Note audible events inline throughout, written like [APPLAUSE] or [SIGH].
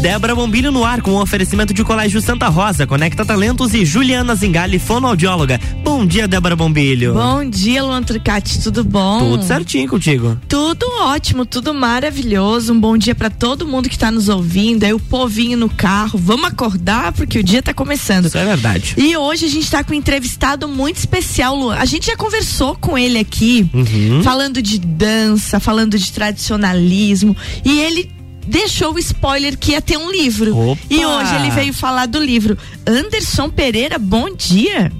Débora Bombilho no ar com o oferecimento de Colégio Santa Rosa, Conecta Talentos e Juliana Zingali, fonoaudióloga. Bom dia, Débora Bombilho. Bom dia, Luan Turcati, tudo bom? Tudo certinho contigo. Tudo ótimo, tudo maravilhoso. Um bom dia para todo mundo que está nos ouvindo. Aí o povinho no carro. Vamos acordar porque o dia está começando. Isso é verdade. E hoje a gente está com um entrevistado muito especial, Luan. A gente já conversou com ele aqui, uhum. falando de dança, falando de tradicionalismo. E ele deixou o spoiler que ia ter um livro. Opa. E hoje ele veio falar do livro. Anderson Pereira, bom dia.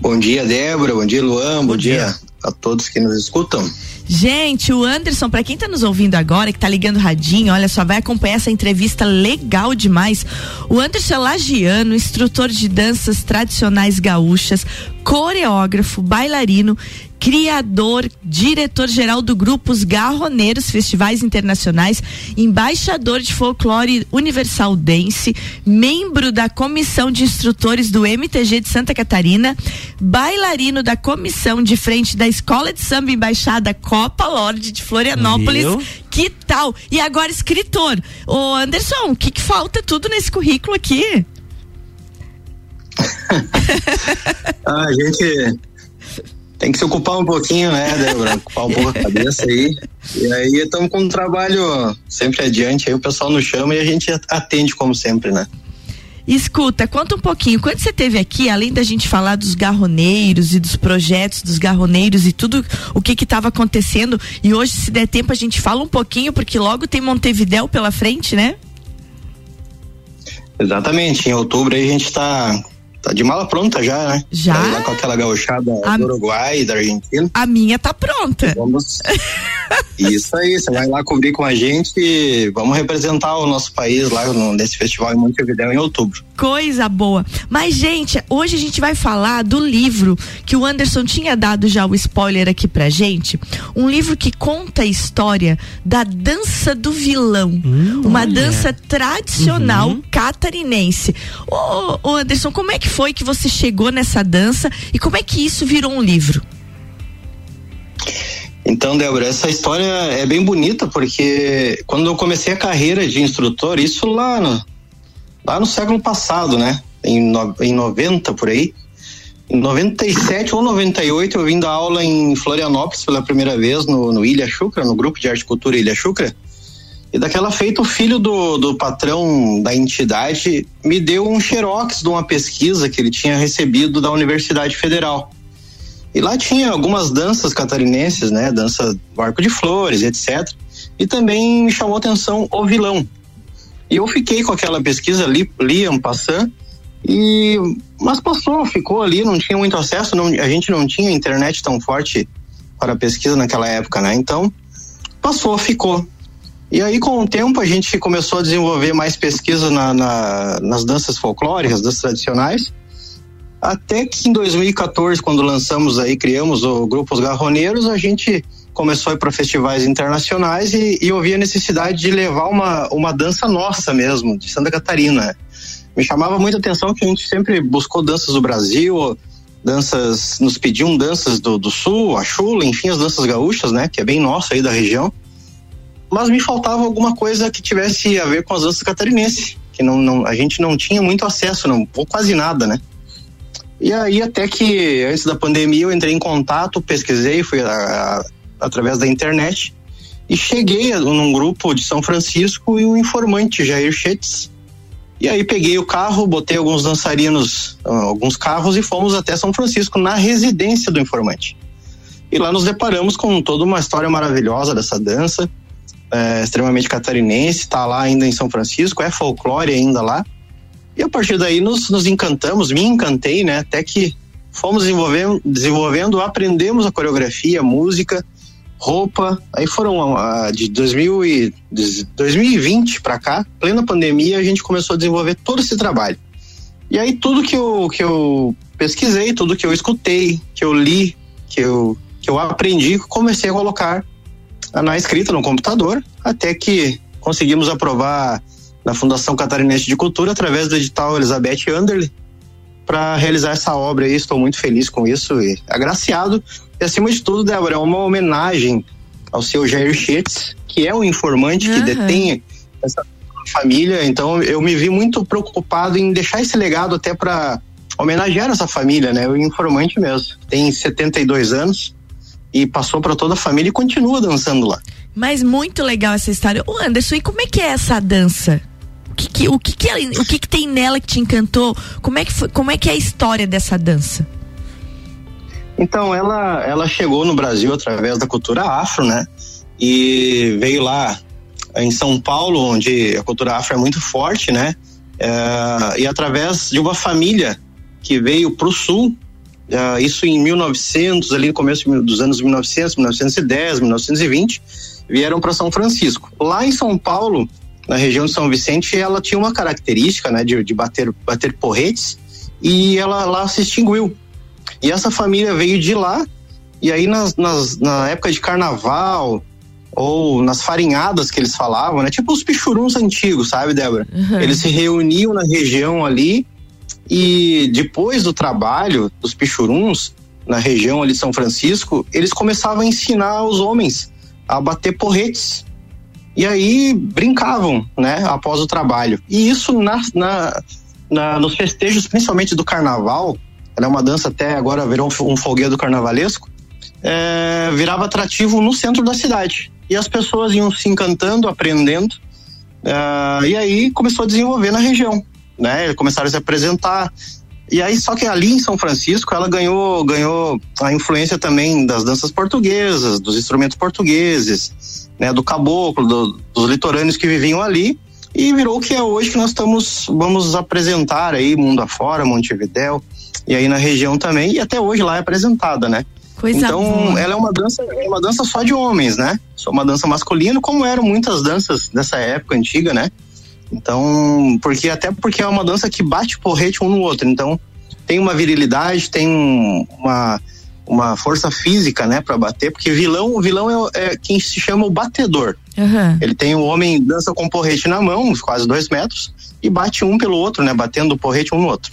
Bom dia, Débora. Bom dia, Luan. Bom, bom dia. dia a todos que nos escutam. Gente, o Anderson, para quem tá nos ouvindo agora, que tá ligando radinho, olha só, vai acompanhar essa entrevista legal demais. O Anderson é lagiano, instrutor de danças tradicionais gaúchas, coreógrafo, bailarino, criador, diretor-geral do grupo Os Garroneiros Festivais Internacionais, embaixador de folclore universal dance, membro da comissão de instrutores do MTG de Santa Catarina, bailarino da comissão de frente da Escola de Samba Embaixada Copa Lorde de Florianópolis. Meu? Que tal? E agora escritor. Ô Anderson, o que, que falta tudo nesse currículo aqui? [LAUGHS] a gente tem que se ocupar um pouquinho, né, Débora? Ocupar um pouco a cabeça aí. E aí estamos com um trabalho sempre adiante, aí o pessoal nos chama e a gente atende como sempre, né? Escuta, conta um pouquinho. Quando você teve aqui, além da gente falar dos garroneiros e dos projetos dos garroneiros e tudo o que estava acontecendo, e hoje, se der tempo, a gente fala um pouquinho, porque logo tem Montevidéu pela frente, né? Exatamente. Em outubro aí a gente está Tá de mala pronta já, né? Já. Tá com aquela gauchada a... do Uruguai e da Argentina. A minha tá pronta. Vamos. [LAUGHS] Isso aí, você vai lá cobrir com a gente e vamos representar o nosso país lá nesse festival em Montevideo em outubro. Coisa boa. Mas, gente, hoje a gente vai falar do livro que o Anderson tinha dado já o spoiler aqui pra gente. Um livro que conta a história da dança do vilão. Hum, uma olha. dança tradicional uhum. catarinense. Ô, ô, Anderson, como é que foi que você chegou nessa dança e como é que isso virou um livro? Então, Débora, essa história é bem bonita porque quando eu comecei a carreira de instrutor, isso lá no, lá no século passado, né? Em, no, em 90 por aí. Em 97 ou 98 eu vim dar aula em Florianópolis pela primeira vez no, no Ilha Chucra, no grupo de arte e cultura Ilha Chucra. E daquela feita, o filho do, do patrão da entidade me deu um xerox de uma pesquisa que ele tinha recebido da Universidade Federal. E lá tinha algumas danças catarinenses, né? Dança do arco de flores, etc. E também me chamou atenção o vilão. E eu fiquei com aquela pesquisa ali, Liam Passan, e mas passou, ficou ali, não tinha muito acesso, não, a gente não tinha internet tão forte para pesquisa naquela época, né? Então, passou, ficou. E aí, com o tempo, a gente começou a desenvolver mais pesquisa na, na, nas danças folclóricas, danças tradicionais, até que em 2014, quando lançamos aí, criamos o grupo Os Garroneiros, a gente começou a ir para festivais internacionais e, e eu a necessidade de levar uma, uma dança nossa mesmo, de Santa Catarina. Me chamava muita atenção que a gente sempre buscou danças do Brasil, danças, nos pediam danças do, do sul, a chula, enfim, as danças gaúchas, né, que é bem nossa aí da região. Mas me faltava alguma coisa que tivesse a ver com as danças catarinenses, que não, não a gente não tinha muito acesso, não, ou quase nada, né? E aí até que antes da pandemia eu entrei em contato, pesquisei, fui a, a, através da internet e cheguei num grupo de São Francisco e o informante Jair Chetz. E aí peguei o carro, botei alguns dançarinos, ah, alguns carros e fomos até São Francisco na residência do informante. E lá nos deparamos com toda uma história maravilhosa dessa dança, é, extremamente catarinense, está lá ainda em São Francisco, é folclore ainda lá. E a partir daí nos, nos encantamos, me encantei, né? Até que fomos desenvolvendo, desenvolvendo, aprendemos a coreografia, a música, roupa. Aí foram uh, de 2000 e, de 2020 para cá, plena pandemia, a gente começou a desenvolver todo esse trabalho. E aí tudo que eu, que eu pesquisei, tudo que eu escutei, que eu li, que eu, que eu aprendi, comecei a colocar na escrita no computador, até que conseguimos aprovar na Fundação Catarinense de Cultura, através do edital Elizabeth Anderle, para realizar essa obra aí. Estou muito feliz com isso e agraciado. E acima de tudo, Débora, é uma homenagem ao seu Jair Schietz, que é um informante uhum. que detém essa família, então eu me vi muito preocupado em deixar esse legado até para homenagear essa família, né? O informante mesmo. Tem 72 anos e passou para toda a família e continua dançando lá. Mas muito legal essa história. O Anderson, e como é que é essa dança? O que, que o que, que, ela, o que, que tem nela que te encantou? Como é que foi, como é que é a história dessa dança? Então, ela, ela chegou no Brasil através da cultura afro, né? E veio lá em São Paulo, onde a cultura afro é muito forte, né? É, e através de uma família que veio para o sul, é, isso em 1900, ali no começo dos anos 1900, 1910, 1920, vieram para São Francisco. Lá em São Paulo, na região de São Vicente, ela tinha uma característica, né, de, de bater, bater porretes e ela lá se extinguiu. E essa família veio de lá, e aí nas, nas, na época de carnaval, ou nas farinhadas que eles falavam, né? Tipo os pichuruns antigos, sabe, Débora? Uhum. Eles se reuniam na região ali e depois do trabalho dos pichuruns, na região ali de São Francisco, eles começavam a ensinar os homens a bater porretes. E aí brincavam, né, após o trabalho. E isso na, na, na nos festejos, principalmente do carnaval, ela é uma dança até agora virou um folguedo carnavalesco, é, virava atrativo no centro da cidade. E as pessoas iam se encantando, aprendendo, é, e aí começou a desenvolver na região, né? Começaram a se apresentar. E aí, só que ali em São Francisco, ela ganhou, ganhou a influência também das danças portuguesas, dos instrumentos portugueses, né? Do caboclo, do, dos litorâneos que viviam ali e virou o que é hoje que nós estamos vamos apresentar aí mundo afora, Montevidéu e aí na região também e até hoje lá é apresentada, né? Coisa então boa. ela é uma dança, é uma dança só de homens, né? Só uma dança masculina, como eram muitas danças dessa época antiga, né? Então, porque até porque é uma dança que bate porrete um no outro, então tem uma virilidade, tem uma uma força física, né, para bater, porque vilão, o vilão é, é, quem se chama o batedor. Uhum. Ele tem o homem dança com porrete na mão, quase dois metros, e bate um pelo outro, né, batendo o porrete um no outro.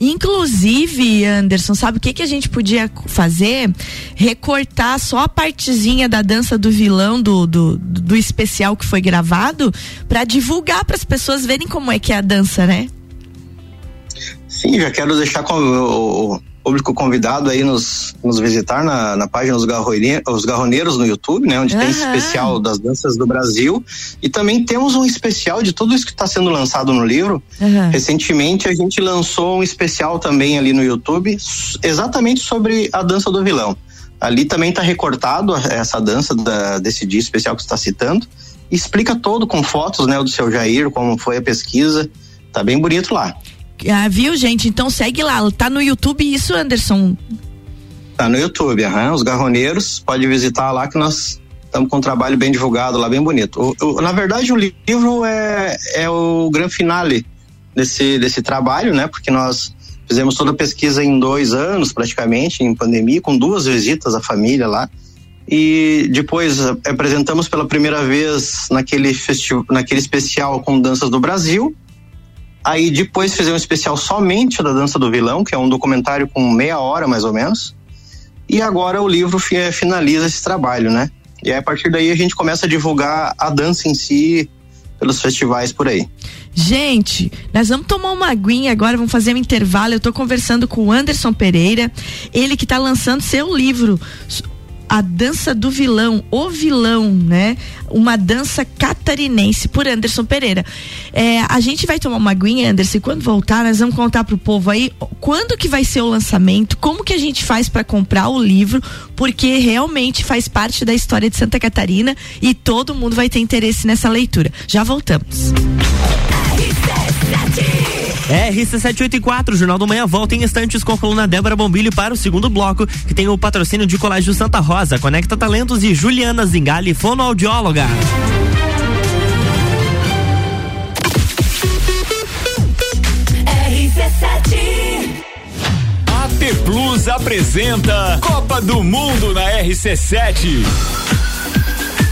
Inclusive, Anderson, sabe o que, que a gente podia fazer? Recortar só a partezinha da dança do vilão do, do, do especial que foi gravado para divulgar para as pessoas verem como é que é a dança, né? Sim, já quero deixar com o, público convidado aí nos, nos visitar na, na página Os, Os Garroneiros no YouTube, né? Onde uhum. tem especial das danças do Brasil. E também temos um especial de tudo isso que está sendo lançado no livro. Uhum. Recentemente a gente lançou um especial também ali no YouTube, exatamente sobre a dança do vilão. Ali também está recortado essa dança da, desse dia especial que você está citando. Explica todo com fotos, né, do seu Jair, como foi a pesquisa. Tá bem bonito lá. Ah, viu, gente? Então segue lá. Tá no YouTube isso, Anderson? Tá no YouTube, aham. Os Garroneiros. Pode visitar lá que nós estamos com um trabalho bem divulgado lá, bem bonito. O, o, na verdade, o livro é, é o grande finale desse, desse trabalho, né? Porque nós fizemos toda a pesquisa em dois anos, praticamente, em pandemia, com duas visitas à família lá. E depois apresentamos pela primeira vez naquele, festival, naquele especial com danças do Brasil Aí depois fizemos um especial somente da Dança do Vilão, que é um documentário com meia hora mais ou menos. E agora o livro finaliza esse trabalho, né? E aí, a partir daí a gente começa a divulgar a dança em si pelos festivais por aí. Gente, nós vamos tomar uma aguinha agora, vamos fazer um intervalo. Eu estou conversando com o Anderson Pereira, ele que está lançando seu livro a dança do vilão, o vilão, né? Uma dança catarinense por Anderson Pereira. É, a gente vai tomar uma aguinha, Anderson, e quando voltar, nós vamos contar pro povo aí quando que vai ser o lançamento, como que a gente faz para comprar o livro, porque realmente faz parte da história de Santa Catarina e todo mundo vai ter interesse nessa leitura. Já voltamos. RC784, Jornal do Manhã volta em instantes com a coluna Débora Bombilho para o segundo bloco, que tem o patrocínio de Colégio Santa Rosa, Conecta Talentos e Juliana Zingali, fonoaudióloga. AT Plus apresenta Copa do Mundo na RC7.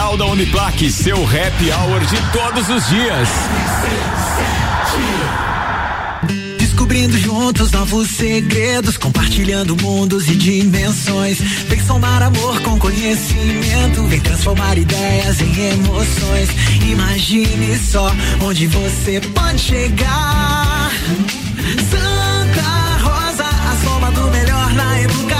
lateral da Uniplaque, seu happy hour de todos os dias. Descobrindo juntos novos segredos, compartilhando mundos e dimensões. Vem somar amor com conhecimento, vem transformar ideias em emoções. Imagine só onde você pode chegar. Santa Rosa, a soma do melhor na educação.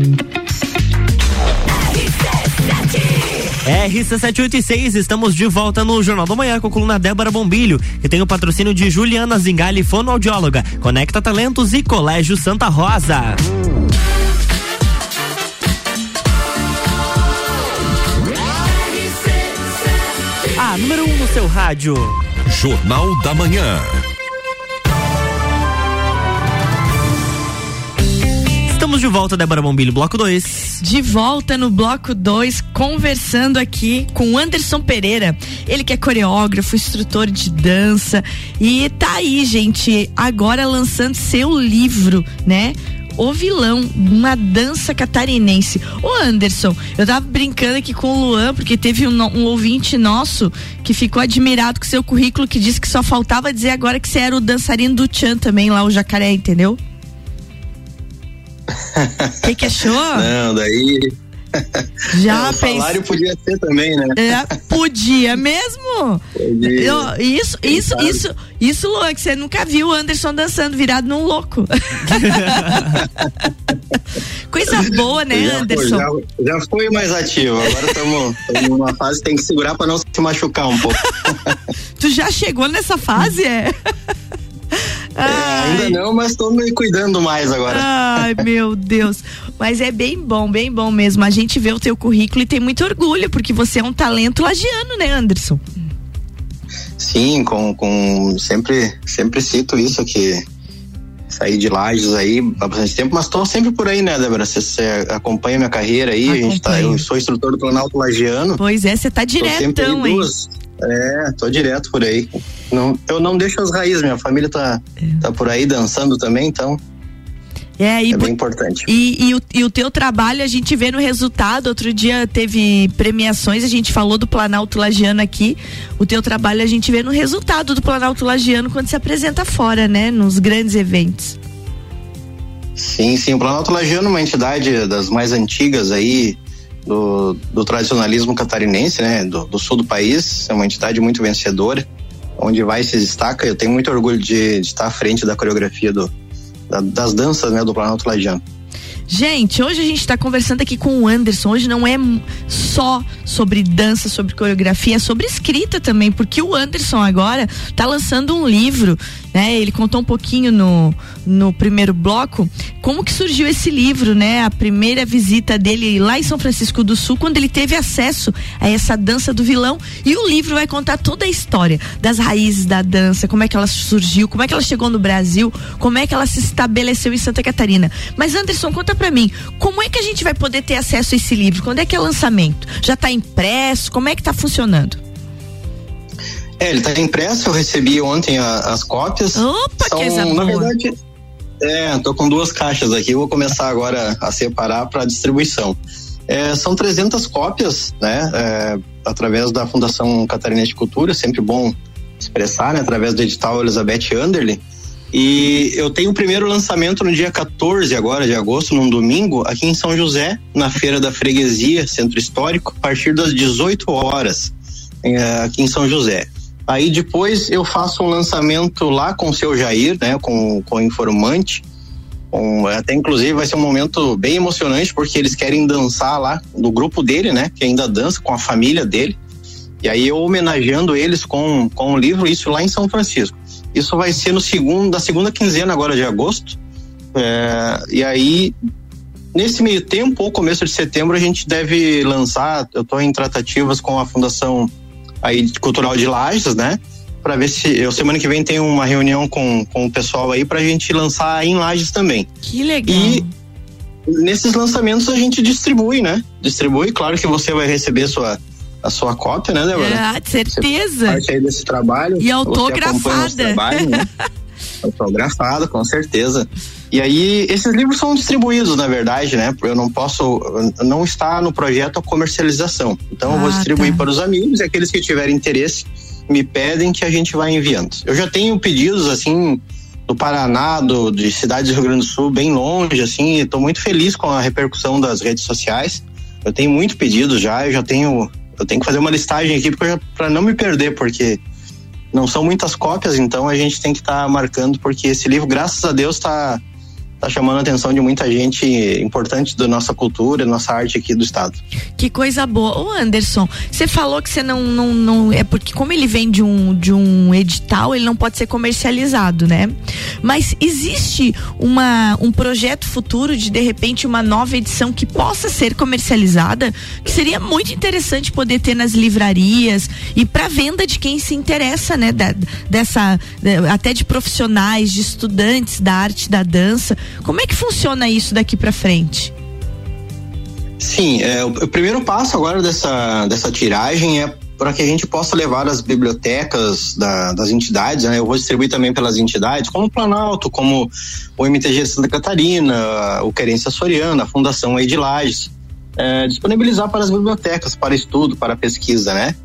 RC786, estamos de volta no Jornal da Manhã com a coluna Débora Bombilho, que tem o patrocínio de Juliana Zingali, fonoaudióloga, Conecta Talentos e Colégio Santa Rosa. A número 1 um no seu rádio. Jornal da Manhã. Estamos de volta, Débora Bombilho, bloco 2. De volta no bloco 2, conversando aqui com Anderson Pereira. Ele que é coreógrafo, instrutor de dança e tá aí, gente, agora lançando seu livro, né? O Vilão, uma dança catarinense. Ô Anderson, eu tava brincando aqui com o Luan, porque teve um, um, ouvinte nosso que ficou admirado com seu currículo, que disse que só faltava dizer agora que você era o dançarino do Tchan também, lá o jacaré, entendeu? O [LAUGHS] que, que achou? Não, daí. [LAUGHS] Já o salário podia ser também, né? É, podia mesmo. Podia. Eu, isso, Quem isso, sabe? isso, isso, Luan, que você nunca viu o Anderson dançando virado num louco. [LAUGHS] Coisa boa, né, já, Anderson? Já, já foi mais ativo. Agora estamos numa fase que tem que segurar para não se machucar um pouco. tu já chegou nessa fase, é? É, ainda não, mas estou me cuidando mais agora. Ai, meu Deus. Mas é bem bom, bem bom mesmo. A gente vê o teu currículo e tem muito orgulho, porque você é um talento lagiano, né, Anderson? Sim, com, com sempre, sempre cito isso que saí de Lages aí há bastante tempo, mas estou sempre por aí, né, Débora? Você, acompanha minha carreira aí, a gente tá, eu sou instrutor do Planalto Lagiano. Pois é, você tá diretão, hein? Duas, é, tô direto por aí. Não, eu não deixo as raízes, minha família tá, é. tá por aí dançando também, então. É, e, é bem importante. E, e, o, e o teu trabalho a gente vê no resultado. Outro dia teve premiações, a gente falou do Planalto Lagiano aqui. O teu trabalho a gente vê no resultado do Planalto Lagiano quando se apresenta fora, né? Nos grandes eventos. Sim, sim. O Planalto Lagiano é uma entidade das mais antigas aí, do, do tradicionalismo catarinense, né, do, do, sul do país. É uma entidade muito vencedora, onde vai se destaca. Eu tenho muito orgulho de, de estar à frente da coreografia do, da, das danças, né, do Planalto Lagiano. Gente, hoje a gente está conversando aqui com o Anderson. Hoje não é só sobre dança, sobre coreografia, é sobre escrita também, porque o Anderson agora está lançando um livro, né? Ele contou um pouquinho no, no primeiro bloco como que surgiu esse livro, né? A primeira visita dele lá em São Francisco do Sul, quando ele teve acesso a essa dança do vilão. E o livro vai contar toda a história das raízes da dança, como é que ela surgiu, como é que ela chegou no Brasil, como é que ela se estabeleceu em Santa Catarina. Mas Anderson, conta para mim, como é que a gente vai poder ter acesso a esse livro? Quando é que é lançamento? Já está impresso? Como é que está funcionando? É, ele está impresso, eu recebi ontem a, as cópias. Opa, São, que Na boa. verdade, é, tô com duas caixas aqui, vou começar agora a separar para distribuição. É, são 300 cópias, né, é, através da Fundação Catarinense de Cultura, sempre bom expressar, né, através do edital Elizabeth Anderle. E eu tenho o primeiro lançamento no dia 14 agora de agosto, num domingo, aqui em São José, na Feira da Freguesia, Centro Histórico, a partir das 18 horas, eh, aqui em São José. Aí depois eu faço um lançamento lá com o seu Jair, né, com, com o informante. Até inclusive vai ser um momento bem emocionante porque eles querem dançar lá do grupo dele, né, que ainda dança com a família dele. E aí eu homenageando eles com com o livro isso lá em São Francisco. Isso vai ser no segundo, da segunda quinzena agora de agosto. É, e aí, nesse meio tempo, ou começo de setembro, a gente deve lançar. Eu estou em tratativas com a Fundação aí Cultural de Lages, né? Para ver se eu semana que vem tem uma reunião com, com o pessoal aí para a gente lançar em Lages também. Que legal. E nesses lançamentos a gente distribui, né? Distribui, claro que você vai receber sua a sua cópia, né, Débora? Ah, de certeza. Você parte aí desse trabalho. E autografada. Trabalho, né? [LAUGHS] autografado, com certeza. E aí, esses livros são distribuídos, na verdade, né? Eu não posso, não está no projeto a comercialização. Então, ah, eu vou ah, distribuir tá. para os amigos e aqueles que tiverem interesse me pedem que a gente vai enviando. Eu já tenho pedidos, assim, do Paraná, do, de cidades do Rio Grande do Sul, bem longe, assim, estou muito feliz com a repercussão das redes sociais. Eu tenho muito pedido já, eu já tenho eu tenho que fazer uma listagem aqui para não me perder, porque não são muitas cópias, então a gente tem que estar tá marcando, porque esse livro, graças a Deus, está tá chamando a atenção de muita gente importante da nossa cultura, nossa arte aqui do estado. Que coisa boa. Ô Anderson, você falou que você não, não, não. É porque, como ele vem de um, de um edital, ele não pode ser comercializado, né? Mas existe uma, um projeto futuro de, de repente, uma nova edição que possa ser comercializada, que seria muito interessante poder ter nas livrarias e para venda de quem se interessa, né? Da, dessa, até de profissionais, de estudantes da arte da dança como é que funciona isso daqui para frente? Sim, é, o, primeiro passo agora dessa, dessa tiragem é para que a gente possa levar as bibliotecas da, das entidades, né? Eu vou distribuir também pelas entidades, como o Planalto, como o MTG Santa Catarina, o Querência Soriana, a Fundação Edilages, é, disponibilizar para as bibliotecas, para estudo, para pesquisa, né?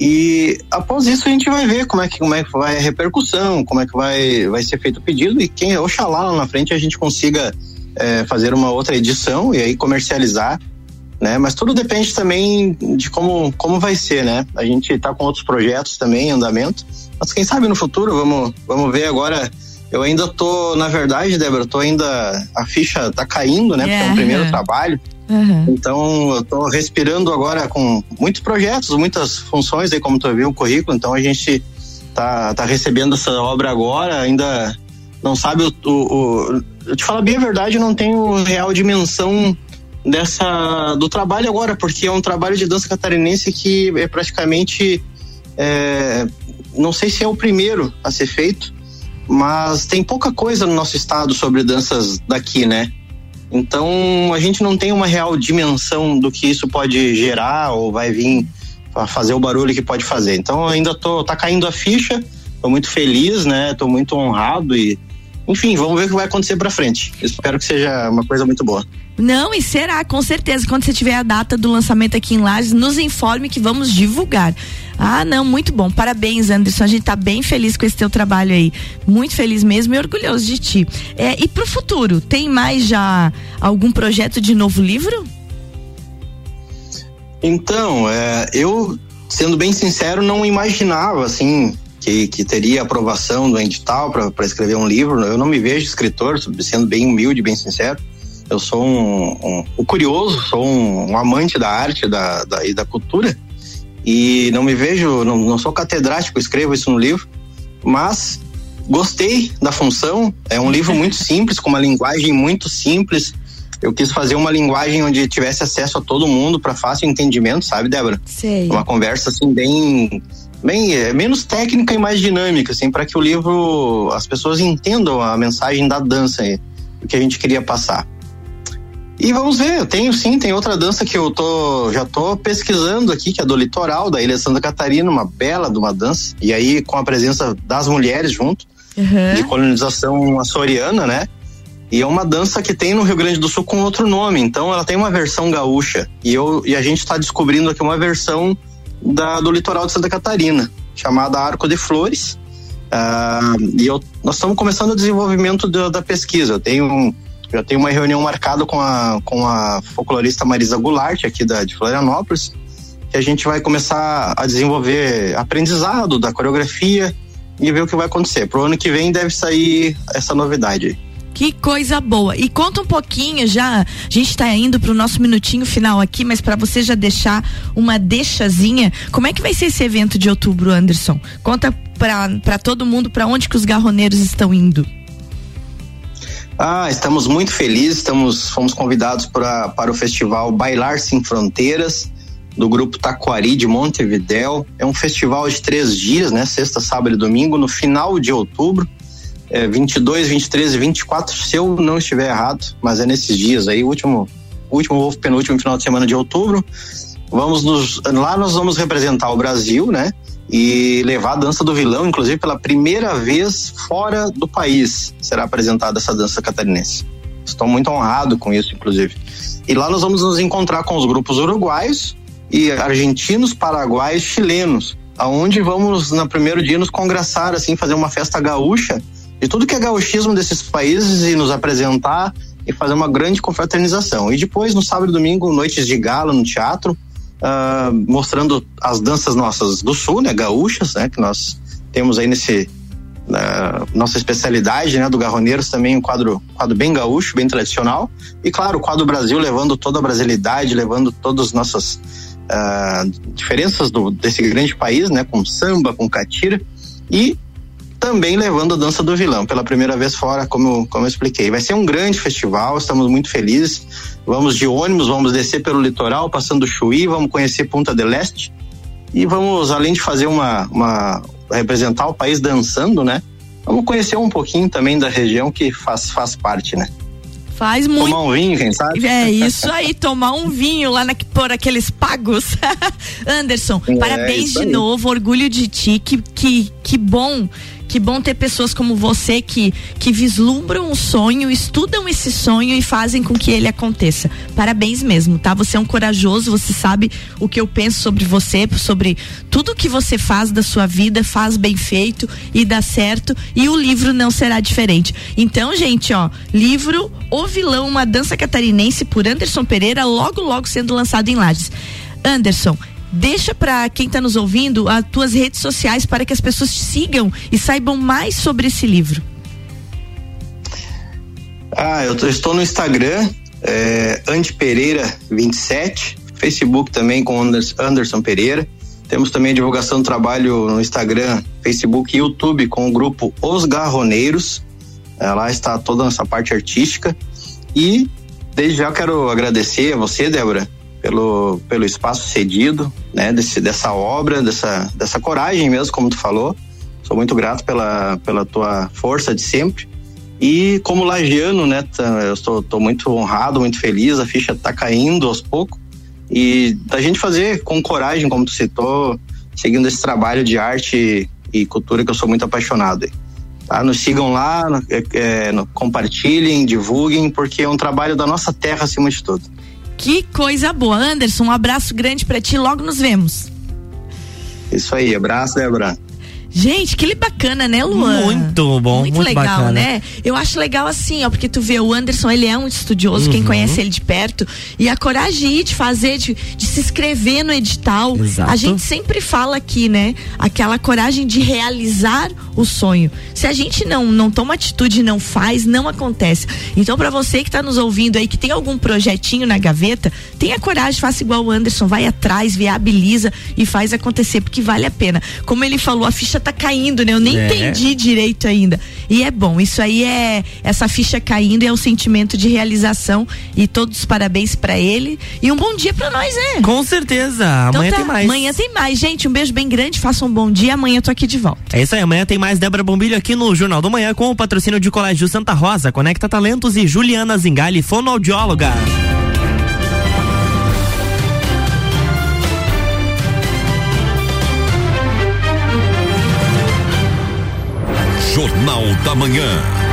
E após isso a gente vai ver como é que, como é que vai a repercussão, como é que vai, vai ser feito o pedido e quem, oxalá lá na frente a gente consiga é, fazer uma outra edição e aí comercializar, né? Mas tudo depende também de como, como vai ser, né? A gente está com outros projetos também em andamento, mas quem sabe no futuro, vamos, vamos ver agora. Eu ainda tô, na verdade, Débora, tô ainda, a ficha tá caindo, né? Porque é o primeiro trabalho. Uhum. Então, eu estou respirando agora com muitos projetos, muitas funções aí, como tu viu o currículo. Então, a gente tá, tá recebendo essa obra agora, ainda não sabe o, o, o eu te falo bem a verdade, não tenho real dimensão dessa do trabalho agora, porque é um trabalho de dança catarinense que é praticamente é, não sei se é o primeiro a ser feito, mas tem pouca coisa no nosso estado sobre danças daqui, né? Então a gente não tem uma real dimensão do que isso pode gerar ou vai vir a fazer o barulho que pode fazer. Então ainda tô tá caindo a ficha, tô muito feliz, né? Tô muito honrado e enfim, vamos ver o que vai acontecer para frente. Espero que seja uma coisa muito boa. Não, e será, com certeza. Quando você tiver a data do lançamento aqui em Lages, nos informe que vamos divulgar. Ah, não, muito bom. Parabéns, Anderson. A gente tá bem feliz com esse teu trabalho aí. Muito feliz mesmo e orgulhoso de ti. É, e pro futuro, tem mais já algum projeto de novo livro? Então, é, eu, sendo bem sincero, não imaginava, assim, que, que teria aprovação do edital para escrever um livro. Eu não me vejo escritor, sendo bem humilde, bem sincero. Eu sou um, um, um curioso, sou um, um, amante da arte da, da, e da cultura e não me vejo, não, não sou catedrático, escrevo isso no livro, mas gostei da função. É um livro muito [LAUGHS] simples, com uma linguagem muito simples. Eu quis fazer uma linguagem onde tivesse acesso a todo mundo para fácil entendimento, sabe, Débora? Sei. Uma conversa assim bem bem é, menos técnica e mais dinâmica, assim, para que o livro as pessoas entendam a mensagem da dança aí, que a gente queria passar. E vamos ver, eu tenho sim, tem outra dança que eu tô já tô pesquisando aqui, que é do litoral da Ilha Santa Catarina, uma bela de uma dança. E aí com a presença das mulheres junto, uhum. de colonização açoriana, né? E é uma dança que tem no Rio Grande do Sul com outro nome. Então ela tem uma versão gaúcha. E, eu, e a gente está descobrindo aqui uma versão da, do litoral de Santa Catarina, chamada Arco de Flores. Uh, e eu, nós estamos começando o desenvolvimento da, da pesquisa. Eu tenho, já tenho uma reunião marcada com a, com a folclorista Marisa Goulart, aqui da, de Florianópolis, que a gente vai começar a desenvolver aprendizado da coreografia e ver o que vai acontecer. Pro ano que vem deve sair essa novidade. Que coisa boa. E conta um pouquinho já, a gente está indo para o nosso minutinho final aqui, mas para você já deixar uma deixazinha, como é que vai ser esse evento de outubro, Anderson? Conta para todo mundo para onde que os garroneiros estão indo. Ah, estamos muito felizes, estamos, fomos convidados pra, para o festival Bailar Sem Fronteiras, do grupo Taquari de Montevidéu. É um festival de três dias, né? Sexta, sábado e domingo, no final de outubro. É 22, 23 e 24, se eu não estiver errado, mas é nesses dias aí, último, último penúltimo final de semana de outubro. Vamos nos, lá nós vamos representar o Brasil, né? E levar a dança do vilão, inclusive pela primeira vez fora do país será apresentada essa dança catarinense. Estou muito honrado com isso, inclusive. E lá nós vamos nos encontrar com os grupos uruguaios, e argentinos, paraguaios, chilenos, aonde vamos no primeiro dia nos congraçar assim, fazer uma festa gaúcha de tudo que é gauchismo desses países e nos apresentar e fazer uma grande confraternização. E depois no sábado e domingo noites de gala no teatro, uh, mostrando as danças nossas do sul, né, gaúchas, né, que nós temos aí nesse nossa especialidade, né, do Garroneiros também um quadro, quadro bem gaúcho, bem tradicional. E claro, o quadro Brasil levando toda a brasilidade, levando todas as nossas uh, diferenças do, desse grande país, né, com samba, com catira e também levando a dança do vilão pela primeira vez fora, como, como eu expliquei. Vai ser um grande festival, estamos muito felizes. Vamos de ônibus, vamos descer pelo litoral, passando Chuí, vamos conhecer Punta del Este e vamos, além de fazer uma, uma representar o país dançando, né? Vamos conhecer um pouquinho também da região que faz, faz parte, né? Faz muito. Tomar um vinho, quem sabe? É isso aí, tomar um vinho lá na, por aqueles pagos. [LAUGHS] Anderson, é, parabéns de novo, orgulho de ti, que, que, que bom que bom ter pessoas como você que, que vislumbram um sonho, estudam esse sonho e fazem com que ele aconteça. Parabéns mesmo, tá? Você é um corajoso, você sabe o que eu penso sobre você, sobre tudo que você faz da sua vida, faz bem feito e dá certo. E o livro não será diferente. Então, gente, ó, livro O Vilão, uma dança catarinense por Anderson Pereira, logo, logo sendo lançado em Lages. Anderson, Deixa para quem está nos ouvindo as tuas redes sociais para que as pessoas te sigam e saibam mais sobre esse livro. Ah, eu estou no Instagram, é, Andy Pereira 27, Facebook também com Anderson Pereira. Temos também a divulgação do trabalho no Instagram, Facebook e YouTube com o grupo Os Garroneiros. É, lá está toda essa parte artística. E desde já quero agradecer a você, Débora, pelo, pelo espaço cedido, né, desse, dessa obra, dessa, dessa coragem mesmo, como tu falou. Sou muito grato pela, pela tua força de sempre. E como lagiano, né, tá, eu estou muito honrado, muito feliz, a ficha está caindo aos poucos. E da gente fazer com coragem, como tu citou, seguindo esse trabalho de arte e cultura que eu sou muito apaixonado. Tá? Nos sigam lá, é, é, compartilhem, divulguem, porque é um trabalho da nossa terra acima de tudo. Que coisa boa. Anderson, um abraço grande para ti. Logo nos vemos. Isso aí, abraço, Débora. Gente, que bacana, né, Luan? Muito bom, muito, muito legal, bacana. né? Eu acho legal assim, ó, porque tu vê o Anderson, ele é um estudioso, uhum. quem conhece ele de perto, e a coragem de fazer, de, de se inscrever no edital. Exato. A gente sempre fala aqui, né? Aquela coragem de realizar o sonho. Se a gente não não toma atitude, não faz, não acontece. Então, para você que tá nos ouvindo aí, que tem algum projetinho na gaveta, tenha coragem, faça igual o Anderson, vai atrás, viabiliza e faz acontecer, porque vale a pena. Como ele falou, a ficha tá caindo, né? Eu nem é. entendi direito ainda. E é bom, isso aí é essa ficha caindo é o sentimento de realização e todos os parabéns para ele e um bom dia para nós, né? Com certeza. Então amanhã tá, tem mais. Amanhã tem mais, gente. Um beijo bem grande, faça um bom dia. Amanhã eu tô aqui de volta. É isso aí, amanhã tem mais Débora Bombilho aqui no Jornal do Manhã com o patrocínio de Colégio Santa Rosa, Conecta Talentos e Juliana Zingali, fonoaudióloga. Jornal da Manhã.